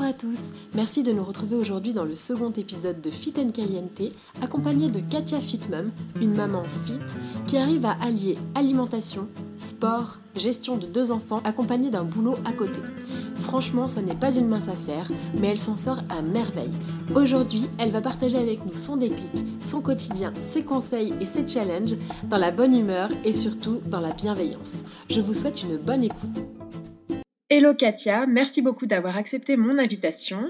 Bonjour à tous, merci de nous retrouver aujourd'hui dans le second épisode de Fit and Caliente, accompagné de Katia Fitmum, une maman fit qui arrive à allier alimentation, sport, gestion de deux enfants accompagnée d'un boulot à côté. Franchement, ce n'est pas une mince affaire, mais elle s'en sort à merveille. Aujourd'hui, elle va partager avec nous son déclic, son quotidien, ses conseils et ses challenges dans la bonne humeur et surtout dans la bienveillance. Je vous souhaite une bonne écoute. Hello Katia, merci beaucoup d'avoir accepté mon invitation.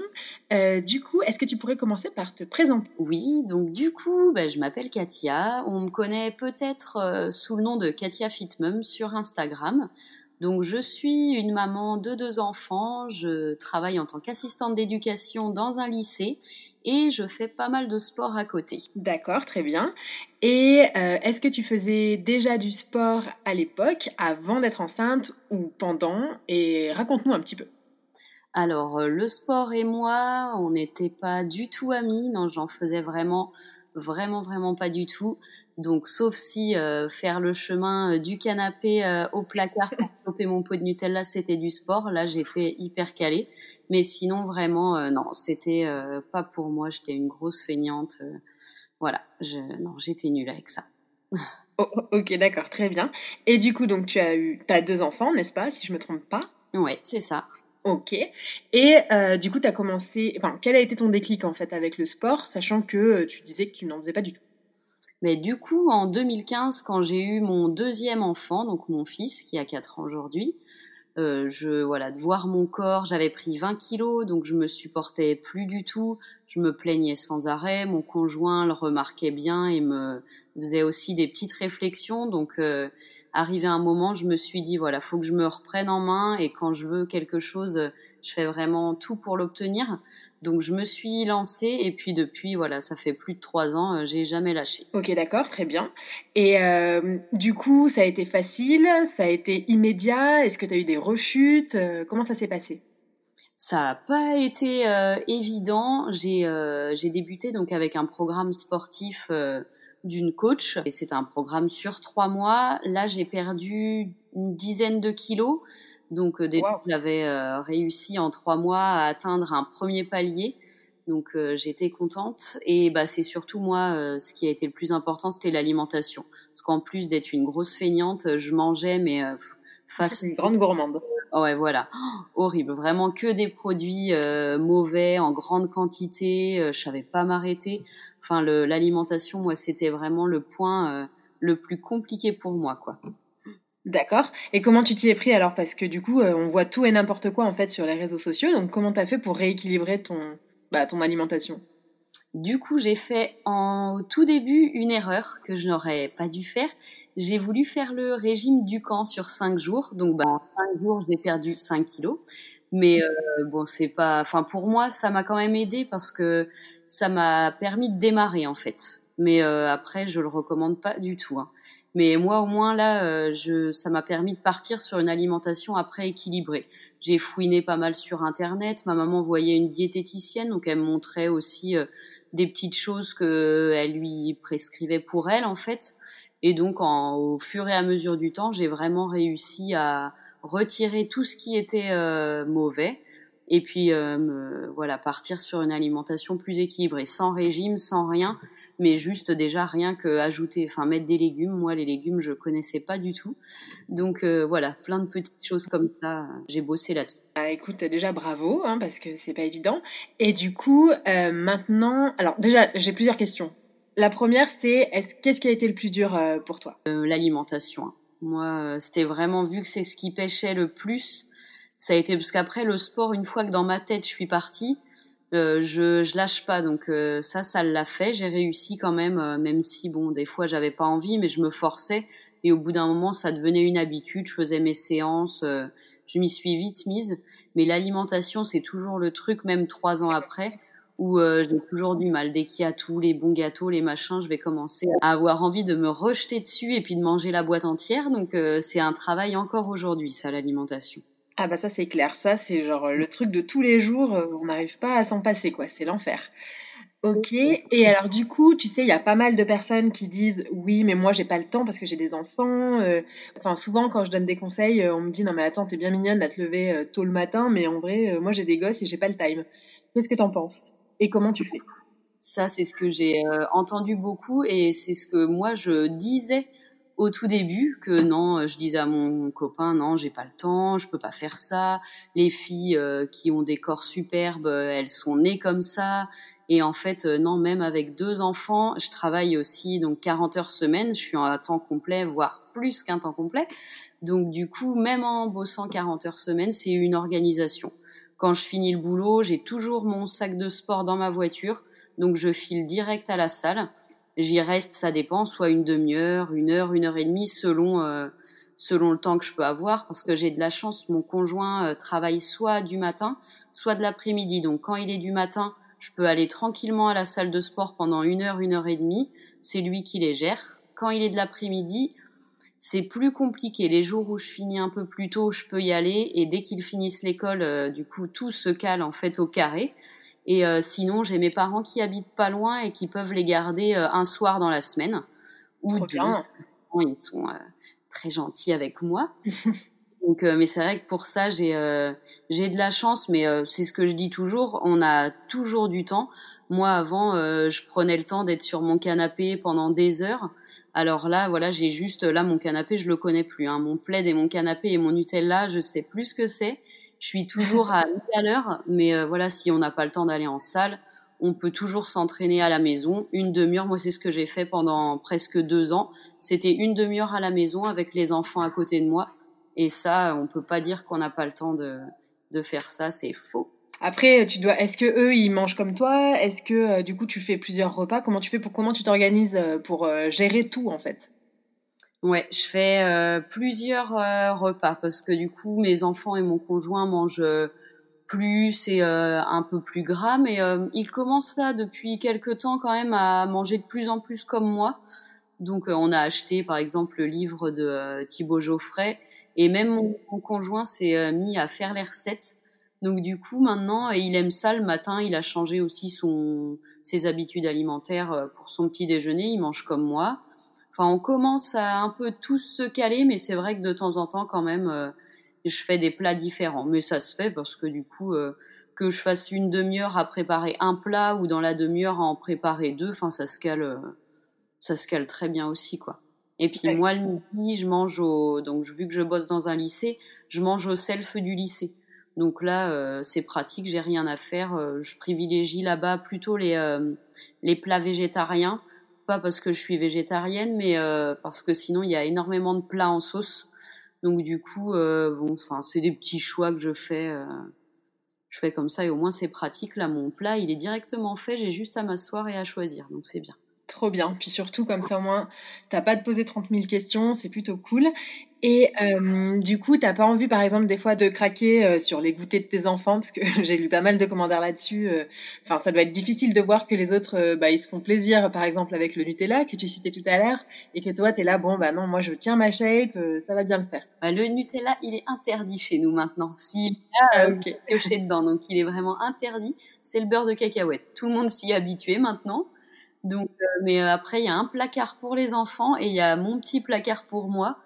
Euh, du coup, est-ce que tu pourrais commencer par te présenter? Oui, donc du coup, bah, je m'appelle Katia. On me connaît peut-être euh, sous le nom de Katia Fitmum sur Instagram. Donc je suis une maman de deux enfants. Je travaille en tant qu'assistante d'éducation dans un lycée et je fais pas mal de sport à côté. D'accord, très bien. Et euh, est-ce que tu faisais déjà du sport à l'époque, avant d'être enceinte ou pendant? Et raconte-nous un petit peu. Alors, euh, le sport et moi, on n'était pas du tout amis. Non, j'en faisais vraiment, vraiment, vraiment pas du tout. Donc, sauf si euh, faire le chemin du canapé au placard pour choper mon pot de Nutella, c'était du sport. Là, j'étais hyper calée. Mais sinon, vraiment, euh, non, c'était euh, pas pour moi. J'étais une grosse feignante. Euh, voilà, je, non, j'étais nulle avec ça. Oh, oh, ok, d'accord, très bien. Et du coup, donc tu as eu, as deux enfants, n'est-ce pas, si je me trompe pas? Ouais, c'est ça. Ok. Et du coup, tu as commencé. Enfin, quel a été ton déclic en fait avec le sport, sachant que tu disais que tu n'en faisais pas du tout? Mais du coup, en 2015, quand j'ai eu mon deuxième enfant, donc mon fils qui a 4 ans aujourd'hui, euh, je voilà de voir mon corps j'avais pris 20 kilos donc je me supportais plus du tout je me plaignais sans arrêt mon conjoint le remarquait bien et me faisait aussi des petites réflexions. Donc euh, arrivé un moment je me suis dit voilà faut que je me reprenne en main et quand je veux quelque chose je fais vraiment tout pour l'obtenir. Donc je me suis lancée et puis depuis voilà ça fait plus de trois ans euh, j'ai jamais lâché. Ok d'accord très bien. Et euh, du coup ça a été facile ça a été immédiat? Est-ce que tu as eu des rechutes? Comment ça s'est passé? Ça n'a pas été évident. J'ai j'ai débuté donc avec un programme sportif d'une coach et c'est un programme sur trois mois. Là j'ai perdu une dizaine de kilos donc euh, déjà, j'avais euh, réussi en trois mois à atteindre un premier palier. Donc euh, j'étais contente et bah c'est surtout moi ce qui a été le plus important c'était l'alimentation parce qu'en plus d'être une grosse feignante je mangeais mais face une grande gourmande. Ouais voilà horrible vraiment que des produits mauvais en grande quantité je savais pas m'arrêter enfin l'alimentation moi c'était vraiment le point le plus compliqué pour moi quoi. D'accord. Et comment tu t'y es pris alors? Parce que du coup, euh, on voit tout et n'importe quoi en fait sur les réseaux sociaux. Donc comment tu as fait pour rééquilibrer ton, bah, ton alimentation? Du coup, j'ai fait en tout début une erreur que je n'aurais pas dû faire. J'ai voulu faire le régime du camp sur 5 jours. Donc bah, en 5 jours, j'ai perdu 5 kilos. Mais euh, bon, c'est pas. Enfin, pour moi, ça m'a quand même aidé parce que ça m'a permis de démarrer en fait. Mais euh, après, je le recommande pas du tout. Hein. Mais moi, au moins, là, euh, je, ça m'a permis de partir sur une alimentation après équilibrée. J'ai fouiné pas mal sur Internet. Ma maman voyait une diététicienne, donc elle me montrait aussi des petites choses qu'elle lui prescrivait pour elle, en fait. Et donc, au fur et à mesure du temps, j'ai vraiment réussi à, retirer tout ce qui était mauvais et puis voilà partir sur une alimentation plus équilibrée, sans régime, sans rien, mais juste déjà rien que ajouter, enfin mettre des légumes. Moi, les légumes, je connaissais pas du tout, donc voilà, plein de petites choses comme ça. J'ai bossé là-dessus. Bah, écoute, déjà bravo, hein, parce que c'est pas évident. Et du coup, euh, maintenant, alors déjà, j'ai plusieurs questions. La première, c'est est-ce qu'est-ce qui a été le plus dur euh, pour toi? Euh, L'alimentation. Hein. Moi, c'était vraiment vu que c'est ce qui pêchait le plus. Ça a été parce qu'après le sport, une fois que dans ma tête je suis partie, je, je lâche pas. Donc ça, ça l'a fait. J'ai réussi quand même, même si bon, des fois j'avais pas envie, mais je me forçais. Et au bout d'un moment, ça devenait une habitude. Je faisais mes séances je m'y suis vite mise. Mais l'alimentation, c'est toujours le truc, même trois ans après, où euh, j'ai toujours du mal. Dès qu'il y a tous les bons gâteaux, les machins, je vais commencer à avoir envie de me rejeter dessus et puis de manger la boîte entière. Donc euh, c'est un travail encore aujourd'hui, ça, l'alimentation. Ah bah ça c'est clair, ça c'est genre le truc de tous les jours, euh, on n'arrive pas à s'en passer quoi, c'est l'enfer. Ok. Et alors du coup, tu sais, il y a pas mal de personnes qui disent oui, mais moi j'ai pas le temps parce que j'ai des enfants. Euh, enfin, souvent quand je donne des conseils, euh, on me dit non mais attends, t'es bien mignonne à te lever euh, tôt le matin, mais en vrai, moi j'ai des gosses et j'ai pas le time. Qu'est-ce que t'en penses? Et comment tu fais? Ça, c'est ce que j'ai entendu beaucoup et c'est ce que moi je disais au tout début que non, je disais à mon copain non, j'ai pas le temps, je peux pas faire ça. Les filles qui ont des corps superbes, elles sont nées comme ça et en fait, euh, non, même avec deux enfants, je travaille aussi donc 40 heures semaine. Je suis à temps complet, voire plus qu'un temps complet. Donc du coup, même en bossant 40 heures semaine, c'est une organisation. Quand je finis le boulot, j'ai toujours mon sac de sport dans ma voiture, donc je file direct à la salle. J'y reste, ça dépend, soit une demi-heure, une heure, une heure et demie, selon euh, selon le temps que je peux avoir, parce que j'ai de la chance. Mon conjoint euh, travaille soit du matin, soit de l'après-midi. Donc quand il est du matin, je peux aller tranquillement à la salle de sport pendant une heure, une heure et demie. C'est lui qui les gère. Quand il est de l'après-midi, c'est plus compliqué. Les jours où je finis un peu plus tôt, je peux y aller. Et dès qu'ils finissent l'école, euh, du coup, tout se cale en fait au carré. Et euh, sinon, j'ai mes parents qui habitent pas loin et qui peuvent les garder euh, un soir dans la semaine. Ou deux. Ils sont très gentils avec moi. Donc, euh, mais c'est vrai que pour ça, j'ai euh, j'ai de la chance, mais euh, c'est ce que je dis toujours. On a toujours du temps. Moi, avant, je prenais le temps d'être sur mon canapé pendant des heures. Alors là, voilà, j'ai juste là mon canapé, je le connais plus. Hein. Mon plaid et mon canapé et mon Nutella, je sais plus ce que c'est. Je suis toujours à à l'heure, mais voilà, si on n'a pas le temps d'aller en salle, on peut toujours s'entraîner à la maison. Une demi-heure, moi c'est ce que j'ai fait pendant presque deux ans. C'était une demi-heure à la maison avec les enfants à côté de moi et ça, on peut pas dire qu'on n'a pas le temps de, de faire ça, c'est faux. Après, tu dois. Est-ce que eux, ils mangent comme toi? Est-ce que euh, du coup, tu fais plusieurs repas? Comment tu fais pour comment tu t'organises euh, pour euh, gérer tout en fait? Ouais, je fais plusieurs repas parce que du coup, mes enfants et mon conjoint mangent plus et un peu plus gras, mais ils commencent là depuis quelques temps quand même à manger de plus en plus comme moi. Donc, on a acheté par exemple le livre de Thibaut Geoffrey et même mon, conjoint s'est euh, mis à faire les recettes. Donc du coup, maintenant, il aime ça le matin. Il a changé aussi son, ses habitudes alimentaires euh, pour son petit déjeuner. Il mange comme moi. Enfin, on commence à un peu tous se caler, mais c'est vrai que de temps en temps, quand même, euh, je fais des plats différents. Mais ça se fait parce que du coup, que je fasse une demi-heure à préparer un plat ou dans la demi-heure à en préparer deux, enfin, ça se cale, ça se cale très bien aussi, quoi. Et puis moi, le midi, je mange au... Donc vu que je bosse dans un lycée, je mange au self du lycée. Donc là, euh, c'est pratique, j'ai rien à faire. Euh, je privilégie là-bas plutôt les, euh, les plats végétariens. Pas parce que je suis végétarienne, mais parce que sinon, il y a énormément de plats en sauce. Donc du coup, bon, enfin, c'est des petits choix que je fais. je fais comme ça et au moins c'est pratique. Là, mon plat, il est directement fait. J'ai juste à m'asseoir et à choisir. Donc c'est bien. Trop bien. Puis surtout, comme ça, au moins, t'as pas de poser 30 000 questions, c'est plutôt cool. Et euh, du coup, t'as pas envie, par exemple, des fois de craquer euh, sur les goûters de tes enfants, parce que j'ai lu pas mal de commentaires là-dessus. Euh. Enfin, ça doit être difficile de voir que les autres, bah, ils se font plaisir, par exemple, avec le Nutella que tu citais tout à l'heure, et que toi, t'es là, bon, bah non, moi, je tiens ma shape, ça va bien le faire. Bah, le Nutella, il est interdit chez nous maintenant. S'il a ah, okay. dedans, donc il est vraiment interdit. C'est le beurre de cacahuète. Tout le monde s'y est habitué maintenant. Donc, euh, mais euh, après, il y a un placard pour les enfants et il y a mon petit placard pour moi.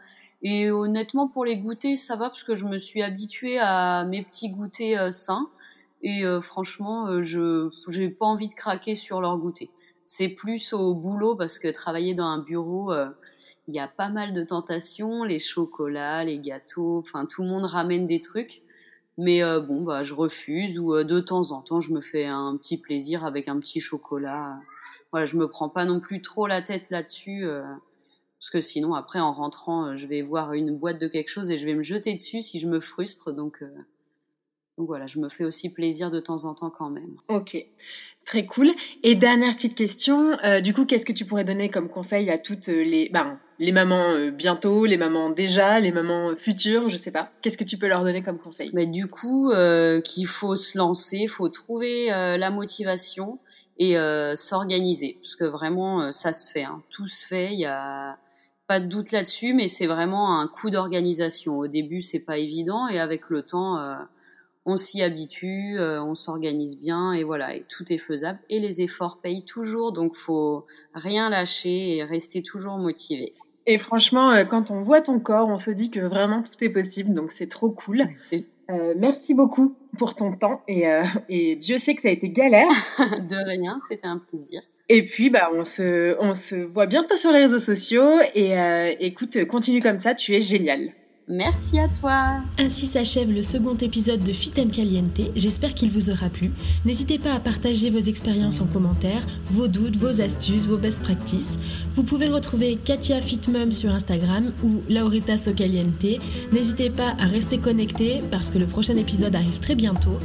Et honnêtement, pour les goûters, ça va parce que je me suis habituée à mes petits goûters sains. Et franchement, je j'ai pas envie de craquer sur leur goûter. C'est plus au boulot parce que travailler dans un bureau, il y a pas mal de tentations, les chocolats, les gâteaux, enfin tout le monde ramène des trucs. Mais euh, bon, bah, je refuse ou euh, de temps en temps, je me fais un petit plaisir avec un petit chocolat. Voilà, je me prends pas non plus trop la tête là-dessus. Euh, parce que sinon, après, en rentrant, je vais voir une boîte de quelque chose et je vais me jeter dessus si je me frustre. Donc, donc voilà, je me fais aussi plaisir de temps en temps quand même. Ok. Très cool. Et dernière petite question, euh, du coup, qu'est-ce que tu pourrais donner comme conseil à toutes les, ben, les mamans euh, bientôt, les mamans déjà, les mamans futures, je sais pas. Qu'est-ce que tu peux leur donner comme conseil? Mais Du coup, euh, qu'il faut se lancer, il faut trouver la motivation et s'organiser, parce que vraiment, ça se fait, hein. tout se fait. Il y a pas de doute là-dessus, mais c'est vraiment un coup d'organisation. Au début, c'est pas évident, et avec le temps on s'y habitue, euh, on s'organise bien et voilà, et tout est faisable et les efforts payent toujours, donc faut rien lâcher et rester toujours motivé. Et franchement, euh, quand on voit ton corps, on se dit que vraiment tout est possible, donc c'est trop cool. Euh, merci beaucoup pour ton temps et, et, Dieu sait que ça a été galère. de rien, c'était un plaisir. Et puis, bah, on se, on se voit bientôt sur les réseaux sociaux et écoute, continue comme ça, tu es génial. Merci à toi. Ainsi s'achève le second épisode de Fit Caliente. J'espère qu'il vous aura plu. N'hésitez pas à partager vos expériences en commentaire, vos doutes, vos astuces, vos best practices. Vous pouvez retrouver Katia Fitmum sur Instagram ou Laurita Socaliente. N'hésitez pas à rester connecté parce que le prochain épisode arrive très bientôt.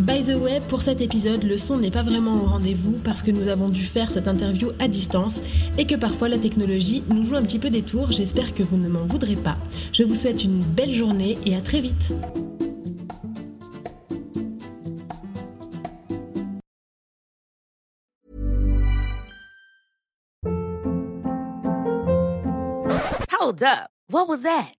By the way, pour cet épisode, le son n'est pas vraiment au rendez-vous parce que nous avons dû faire cette interview à distance et que parfois la technologie nous joue un petit peu des tours. J'espère que vous ne m'en voudrez pas. Je vous souhaite une belle journée et à très vite. Hold up. What was that?